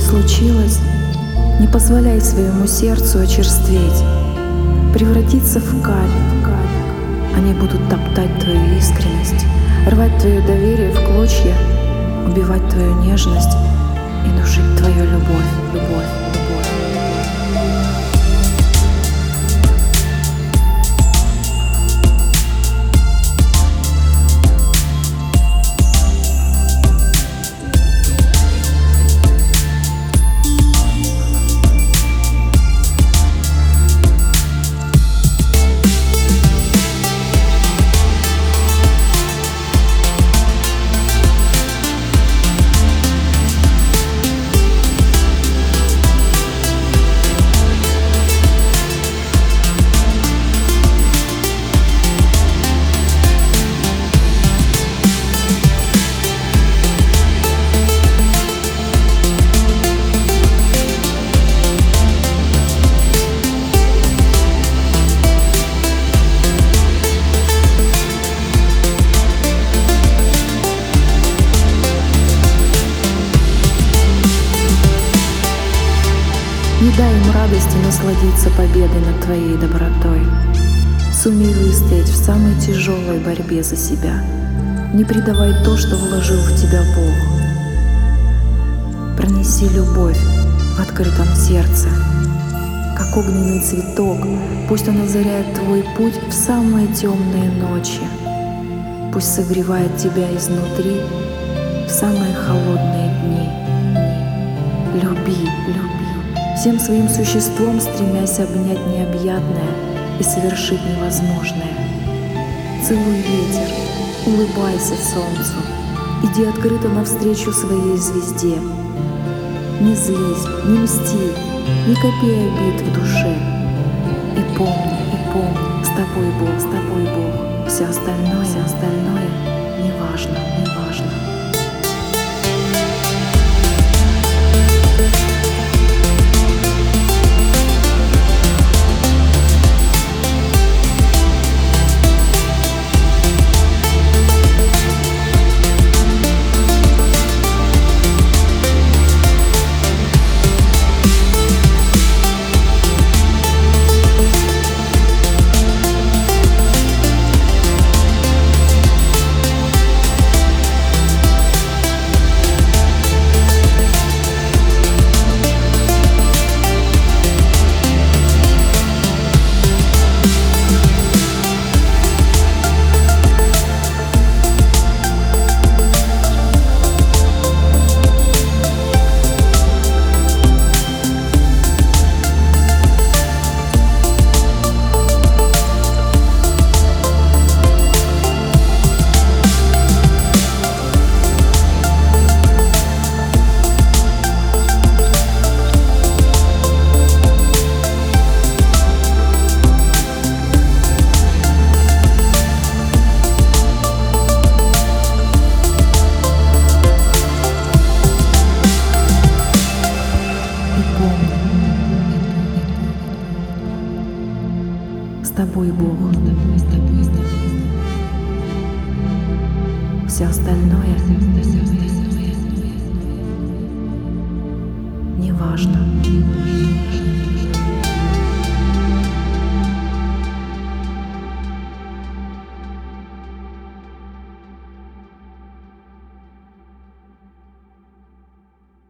случилось, не позволяй своему сердцу очерстветь, превратиться в камень. Они будут топтать твою искренность, рвать твое доверие в клочья, убивать твою нежность и душить твою любовь, любовь, любовь. Радости насладиться победой над твоей добротой. Сумей выстоять в самой тяжелой борьбе за себя. Не предавай то, что вложил в тебя Бог. Пронеси любовь в открытом сердце, как огненный цветок, пусть он озаряет твой путь в самые темные ночи. Пусть согревает тебя изнутри в самые холодные дни. Люби, люби всем своим существом стремясь обнять необъятное и совершить невозможное. Целуй ветер, улыбайся солнцу, иди открыто навстречу своей звезде. Не злись, не мсти, не копи обид в душе. И помни, и помни, с тобой Бог, с тобой Бог. Все остальное, все остальное не важно, тобой Бог. Все остальное не важно.